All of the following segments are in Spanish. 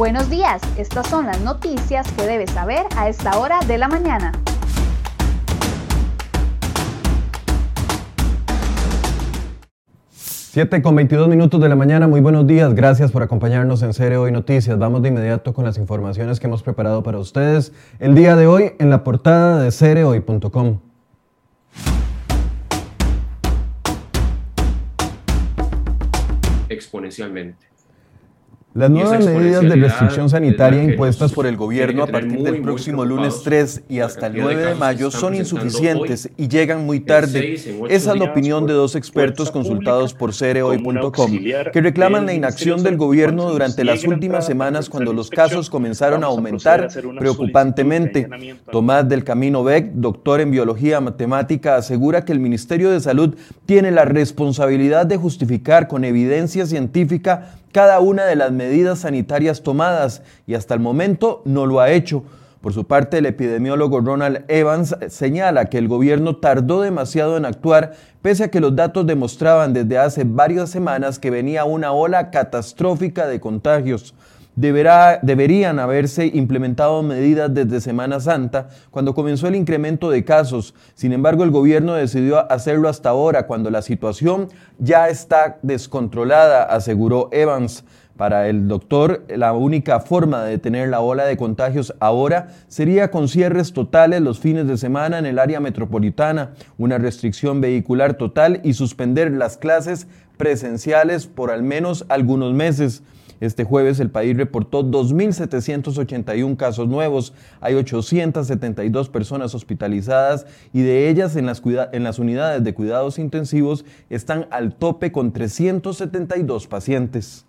Buenos días, estas son las noticias que debes saber a esta hora de la mañana. 7 con 22 minutos de la mañana, muy buenos días, gracias por acompañarnos en Cere Hoy Noticias. Vamos de inmediato con las informaciones que hemos preparado para ustedes el día de hoy en la portada de cerehoy.com. Exponencialmente. Las nuevas medidas de restricción sanitaria impuestas por el gobierno a partir del próximo lunes 3 y hasta el 9 de mayo son insuficientes y llegan muy tarde. Esa es la opinión de dos expertos consultados por cereoy.com que reclaman la inacción del gobierno durante las últimas semanas cuando los casos comenzaron a aumentar preocupantemente. Tomás del Camino Beck, doctor en biología matemática, asegura que el Ministerio de Salud tiene la responsabilidad de justificar con evidencia científica cada una de las medidas sanitarias tomadas y hasta el momento no lo ha hecho. Por su parte, el epidemiólogo Ronald Evans señala que el gobierno tardó demasiado en actuar, pese a que los datos demostraban desde hace varias semanas que venía una ola catastrófica de contagios deberían haberse implementado medidas desde Semana Santa, cuando comenzó el incremento de casos. Sin embargo, el gobierno decidió hacerlo hasta ahora, cuando la situación ya está descontrolada, aseguró Evans. Para el doctor, la única forma de detener la ola de contagios ahora sería con cierres totales los fines de semana en el área metropolitana, una restricción vehicular total y suspender las clases presenciales por al menos algunos meses. Este jueves el país reportó 2.781 casos nuevos, hay 872 personas hospitalizadas y de ellas en las, unidades de cuidados intensivos están al tope con 372 pacientes.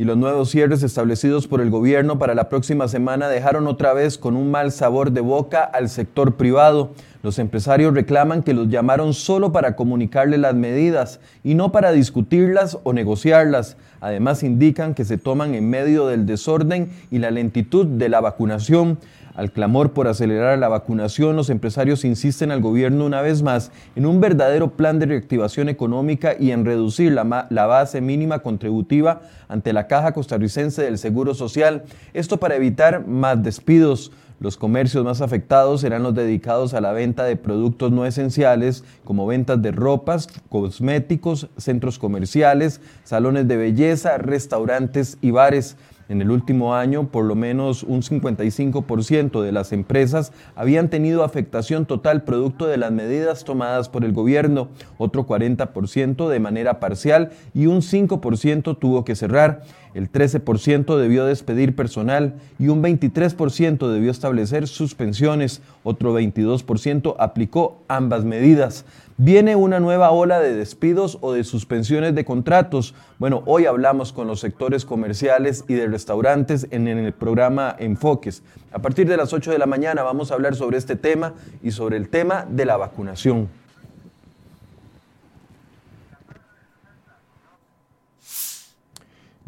y los nuevos cierres establecidos por el gobierno para la próxima semana dejaron otra vez con un mal sabor de boca al sector privado. Los empresarios reclaman que los llamaron solo para comunicarle las medidas y no para discutirlas o negociarlas. Además indican que se toman en medio del desorden y la lentitud de la vacunación. Al clamor por acelerar la vacunación, los empresarios insisten al gobierno una vez más en un verdadero plan de reactivación económica y en reducir la, la, base mínima contributiva ante la Caja Costarricense del Seguro Social. Esto para evitar más despidos. Los comercios más afectados serán los dedicados a la venta de productos no esenciales, como ventas de ropas, cosméticos, centros comerciales, salones de belleza, restaurantes y bares. En el último año, por lo menos un 55% de las empresas habían tenido afectación total producto de las medidas tomadas por el gobierno, otro 40% de manera parcial y un 5% tuvo que cerrar. El 13% debió despedir personal y un 23% debió establecer suspensiones. Otro 22% aplicó ambas medidas. ¿Viene una nueva ola de despidos o de suspensiones de contratos? Bueno, hoy hablamos con los sectores comerciales y de restaurantes en, el programa Enfoques. A partir de las 8 de la mañana vamos a hablar sobre este tema y sobre el tema de la vacunación.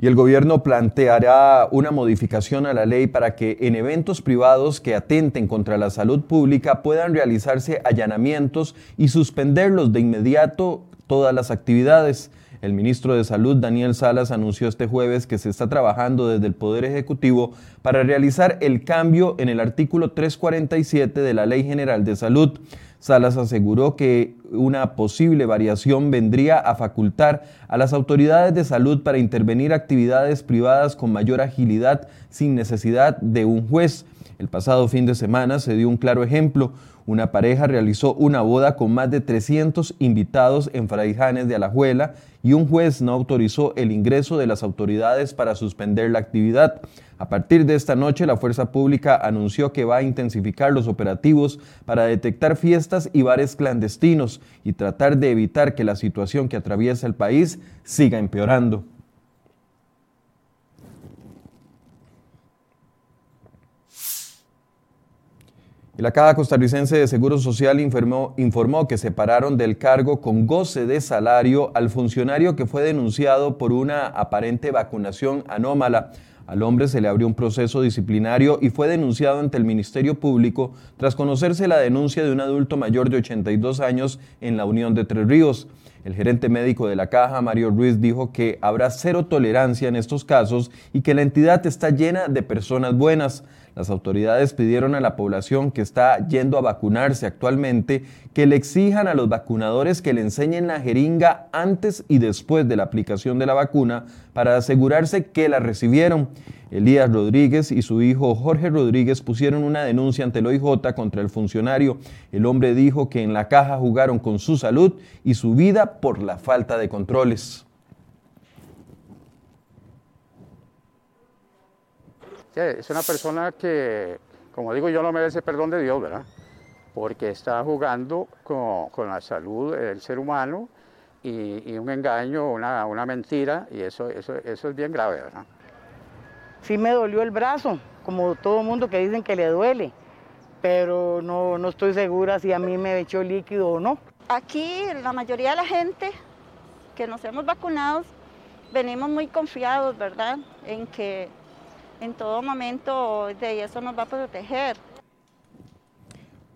Y el gobierno planteará una modificación a la ley para que en eventos privados que atenten contra la salud pública puedan realizarse allanamientos y suspenderlos de inmediato todas las actividades. El ministro de Salud, Daniel Salas, anunció este jueves que se está trabajando desde el Poder Ejecutivo para realizar el cambio en el artículo 347 de la Ley General de Salud. Salas aseguró que una posible variación vendría a facultar a las autoridades de salud para intervenir actividades privadas con mayor agilidad sin necesidad de un juez. El pasado fin de semana se dio un claro ejemplo. Una pareja realizó una boda con más de 300 invitados en Fraijanes de Alajuela y un juez no autorizó el ingreso de las autoridades para suspender la actividad. A partir de esta noche, la Fuerza Pública anunció que va a intensificar los operativos para detectar fiestas y bares clandestinos y tratar de evitar que la situación que atraviesa el país siga empeorando. la Caja Costarricense de Seguro Social informó, informó, que separaron del cargo con goce de salario al funcionario que fue denunciado por una aparente vacunación anómala. Al hombre se le abrió un proceso disciplinario y fue denunciado ante el Ministerio Público tras conocerse la denuncia de un adulto mayor de 82 años en la Unión de Tres Ríos. El gerente médico de la caja, Mario Ruiz, dijo que habrá cero tolerancia en estos casos y que la entidad está llena de personas buenas. Las autoridades pidieron a la población que está yendo a vacunarse actualmente que le exijan a los vacunadores que le enseñen la jeringa antes y después de la aplicación de la vacuna para asegurarse que la recibieron. Elías Rodríguez y su hijo Jorge Rodríguez pusieron una denuncia ante el OIJ contra el funcionario. El hombre dijo que en la caja jugaron con su salud y su vida por la falta de controles. Es una persona que, como digo yo, no merece perdón de Dios, ¿verdad? Porque está jugando con, la salud del ser humano y, un engaño, una, una, mentira, y eso, eso, eso es bien grave, ¿verdad? Sí me dolió el brazo, como todo mundo que dicen que le duele, pero no, no estoy segura si a mí me echó líquido o no. Aquí la mayoría de la gente que nos hemos vacunado venimos muy confiados, ¿verdad? En que en todo momento de eso nos va a proteger.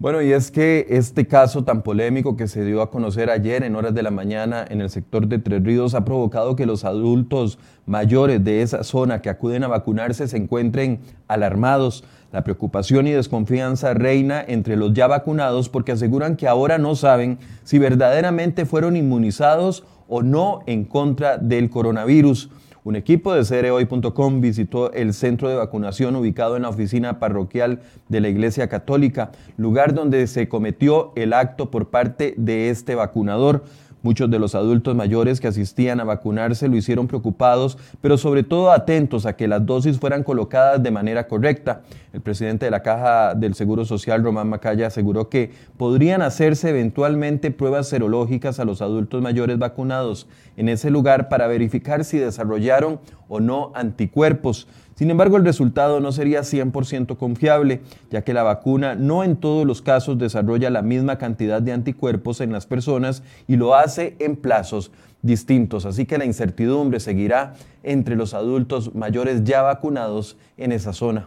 Bueno, y es que este caso tan polémico que se dio a conocer ayer en horas de la mañana en el sector de Tres Ríos ha provocado que los adultos mayores de esa zona que acuden a vacunarse se encuentren alarmados. La preocupación y desconfianza reina entre los ya vacunados porque aseguran que ahora no saben si verdaderamente fueron inmunizados o no en contra del coronavirus. Un equipo de cereoy.com visitó el centro de vacunación ubicado en la oficina parroquial de la Iglesia Católica, lugar donde se cometió el acto por parte de este vacunador. Muchos de los adultos mayores que asistían a vacunarse lo hicieron preocupados, pero sobre todo atentos a que las dosis fueran colocadas de manera correcta. El presidente de la Caja del Seguro Social, Román Macaya, aseguró que podrían hacerse eventualmente pruebas serológicas a los adultos mayores vacunados en ese lugar para verificar si desarrollaron o no anticuerpos. Sin embargo, el resultado no sería 100% confiable, ya que la vacuna no en todos los casos desarrolla la misma cantidad de anticuerpos en las personas y lo hace en plazos distintos. Así que la incertidumbre seguirá entre los adultos mayores ya vacunados en esa zona.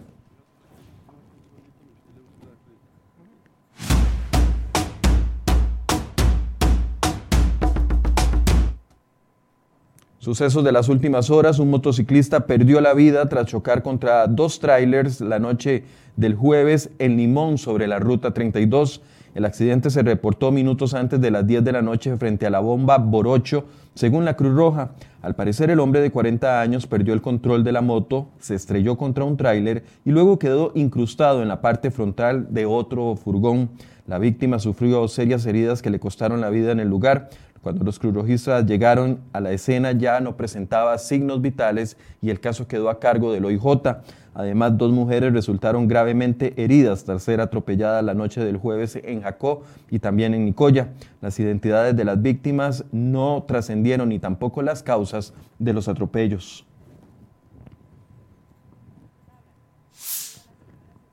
Sucesos de las últimas horas, un motociclista perdió la vida tras chocar contra dos trailers la noche del jueves en Limón sobre la ruta 32. El accidente se reportó minutos antes de las 10 de la noche frente a la bomba Borocho, según la Cruz Roja. Al parecer el hombre de 40 años perdió el control de la moto, se estrelló contra un tráiler y luego quedó incrustado en la parte frontal de otro furgón. La víctima sufrió serias heridas que le costaron la vida en el lugar. Cuando los cruzrojistas llegaron a la escena ya no presentaba signos vitales y el caso quedó a cargo del OIJ. Además, dos mujeres resultaron gravemente heridas tras ser atropelladas la noche del jueves en Jacó y también en Nicoya. Las identidades de las víctimas no trascendieron ni tampoco las causas de los atropellos.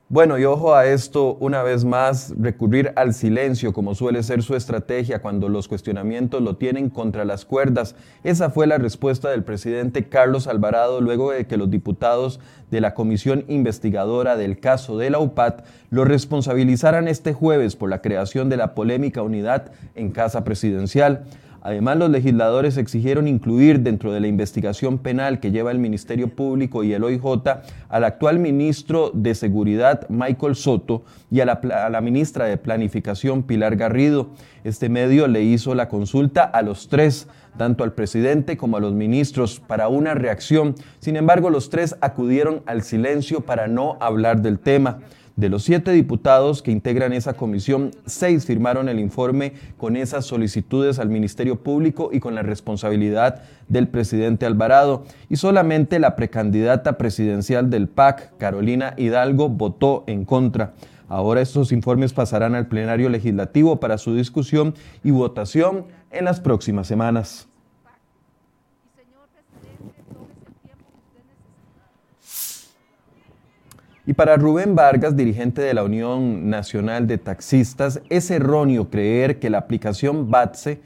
Bueno, y ojo a esto, una vez más, recurrir al silencio como suele ser su estrategia cuando los cuestionamientos lo tienen contra las cuerdas. Esa fue la respuesta del presidente Carlos Alvarado luego de que los diputados de la comisión investigadora del caso de la UPAT lo responsabilizaran este jueves por la creación de la polémica unidad en Casa Presidencial. Además, los legisladores exigieron incluir dentro de la investigación penal que lleva el Ministerio Público y el OIJ al actual ministro de Seguridad, Michael Soto, y a la, ministra de Planificación, Pilar Garrido. Este medio le hizo la consulta a los tres, tanto al presidente como a los ministros, para una reacción. Sin embargo, los tres acudieron al silencio para no hablar del tema. De los siete diputados que integran esa comisión, seis firmaron el informe con esas solicitudes al Ministerio Público y con la responsabilidad del presidente Alvarado. Y solamente la precandidata presidencial del PAC, Carolina Hidalgo, votó en contra. Ahora estos informes pasarán al plenario legislativo para su discusión y votación en las próximas semanas. Y para Rubén Vargas, dirigente de la Unión Nacional de Taxistas, es erróneo creer que la aplicación BATSE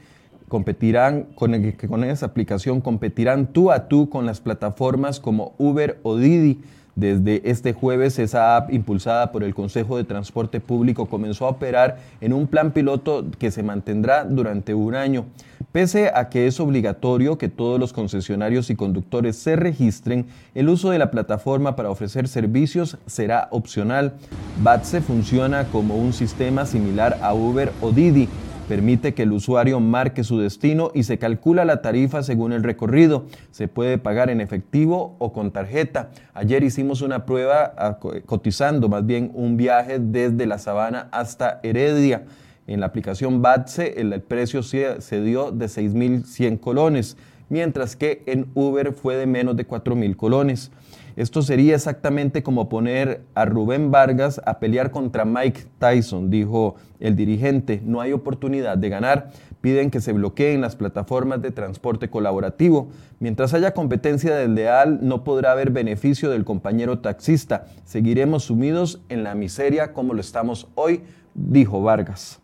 competirán con, con esa aplicación competirán tú a tú con las plataformas como Uber o Didi desde este jueves, esa app impulsada por el Consejo de Transporte Público comenzó a operar en un plan piloto que se mantendrá durante un año. Pese a que es obligatorio que todos los concesionarios y conductores se registren, el uso de la plataforma para ofrecer servicios será opcional. BATSE funciona como un sistema similar a Uber o Didi Permite que el usuario marque su destino y se calcula la tarifa según el recorrido. Se puede pagar en efectivo o con tarjeta. Ayer hicimos una prueba ah, cotizando más bien un viaje desde la Sabana hasta Heredia. En la aplicación BATSE el precio se dio de 6.100 colones, mientras que en Uber fue de menos de 4.000 colones. Esto sería exactamente como poner a Rubén Vargas a pelear contra Mike Tyson, dijo el dirigente. No hay oportunidad de ganar. Piden que se bloqueen las plataformas de transporte colaborativo. Mientras haya competencia desleal, no podrá haber beneficio del compañero taxista. Seguiremos sumidos en la miseria como lo estamos hoy, dijo Vargas.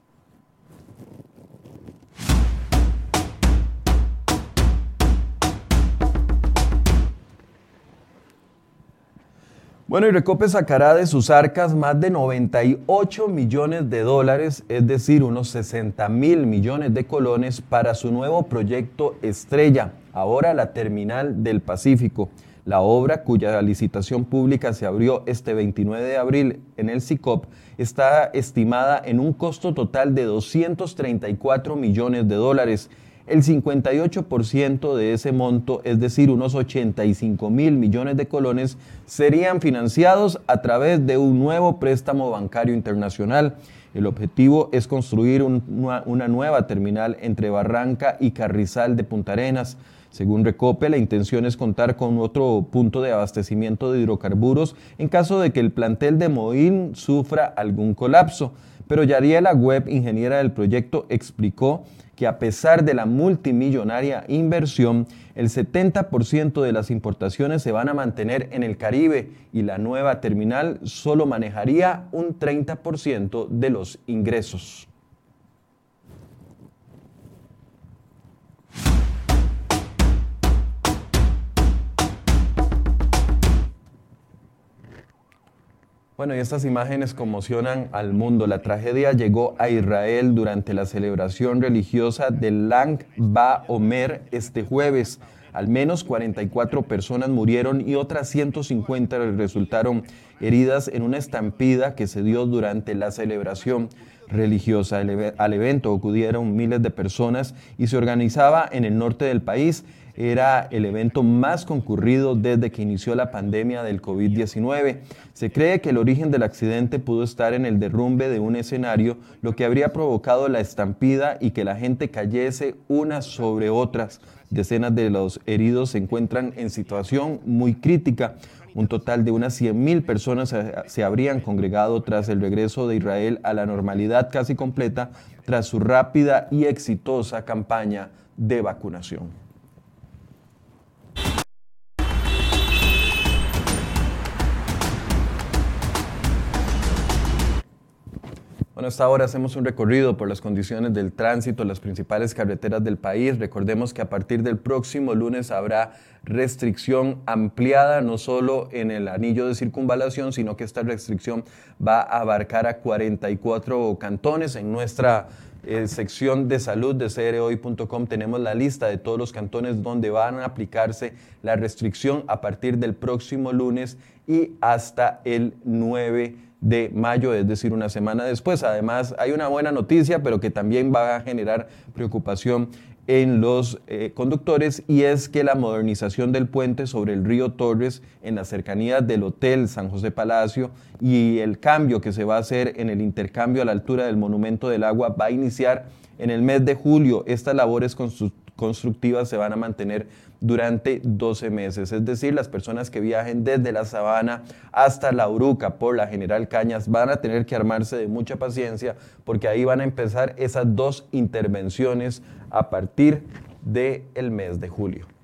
Bueno, y sacará de sus arcas más de 98 millones de dólares, es decir, unos 60 mil millones de colones para su nuevo proyecto Estrella, ahora la Terminal del Pacífico. La obra, cuya licitación pública se abrió este 29 de abril en el SICOP, está estimada en un costo total de 234 millones de dólares el 58% de ese monto, es decir, unos 85 mil millones de colones, serían financiados a través de un nuevo préstamo bancario internacional. El objetivo es construir una nueva terminal entre Barranca y Carrizal de Punta Arenas. Según Recope, la intención es contar con otro punto de abastecimiento de hidrocarburos en caso de que el plantel de Moín sufra algún colapso. Pero Yariela Webb, ingeniera del proyecto, explicó que a pesar de la multimillonaria inversión, el 70% de las importaciones se van a mantener en el Caribe y la nueva terminal solo manejaría un 30% de los ingresos. Bueno, y estas imágenes conmocionan al mundo. La tragedia llegó a Israel durante la celebración religiosa del Lang Ba Omer este jueves. Al menos 44 personas murieron y otras 150 resultaron heridas en una estampida que se dio durante la celebración religiosa. Al evento acudieron miles de personas y se organizaba en el norte del país era el evento más concurrido desde que inició la pandemia del COVID-19. Se cree que el origen del accidente pudo estar en el derrumbe de un escenario, lo que habría provocado la estampida y que la gente cayese unas sobre otras. Decenas de los heridos se encuentran en situación muy crítica. Un total de unas 100.000 personas se habrían congregado tras el regreso de Israel a la normalidad casi completa tras su rápida y exitosa campaña de vacunación. Bueno, hasta ahora hacemos un recorrido por las condiciones del tránsito, las principales carreteras del país. Recordemos que a partir del próximo lunes habrá restricción ampliada, no solo en el anillo de circunvalación, sino que esta restricción va a abarcar a 44 cantones. En nuestra eh, sección de salud de crhoy.com tenemos la lista de todos los cantones donde van a aplicarse la restricción a partir del próximo lunes y hasta el 9 de mayo, es decir, una semana después. Además, hay una buena noticia, pero que también va a generar preocupación en los eh, conductores y es que la modernización del puente sobre el río Torres en la cercanía del Hotel San José Palacio y el cambio que se va a hacer en el intercambio a la altura del Monumento del Agua va a iniciar en el mes de julio. Estas labores constructivas se van a mantener durante 12 meses. Es decir, las personas que viajen desde la sabana hasta la Uruca por la General Cañas van a tener que armarse de mucha paciencia porque ahí van a empezar esas dos intervenciones a partir del mes de julio.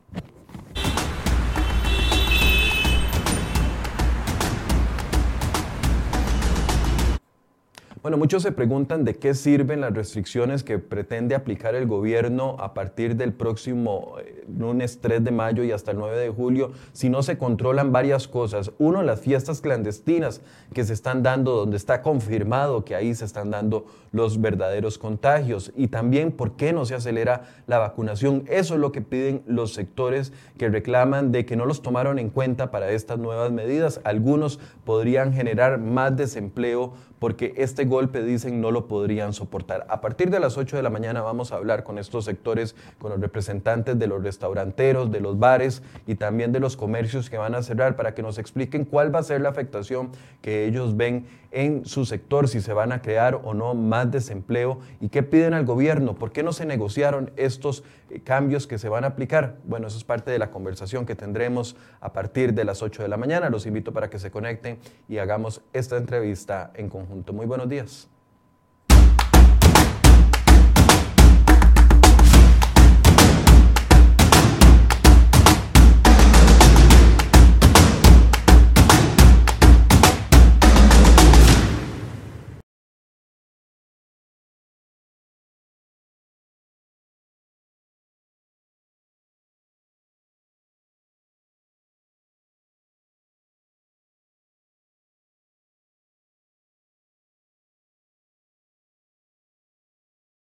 Bueno, muchos se preguntan de qué sirven las restricciones que pretende aplicar el gobierno a partir del próximo eh, lunes 3 de mayo y hasta el 9 de julio si no se controlan varias cosas. Uno, las fiestas clandestinas que se están dando, donde está confirmado que ahí se están dando los verdaderos contagios. Y también, ¿por qué no se acelera la vacunación? Eso es lo que piden los sectores que reclaman de que no los tomaron en cuenta para estas nuevas medidas. Algunos podrían generar más desempleo porque este golpe, dicen, no lo podrían soportar. A partir de las 8 de la mañana vamos a hablar con estos sectores, con los representantes de los restauranteros, de los bares y también de los comercios que van a cerrar para que nos expliquen cuál va a ser la afectación que ellos ven en su sector, si se van a crear o no más desempleo y qué piden al gobierno, por qué no se negociaron estos eh, cambios que se van a aplicar. Bueno, eso es parte de la conversación que tendremos a partir de las 8 de la mañana. Los invito para que se conecten y hagamos esta entrevista en conjunto. Muy buenos días. yes.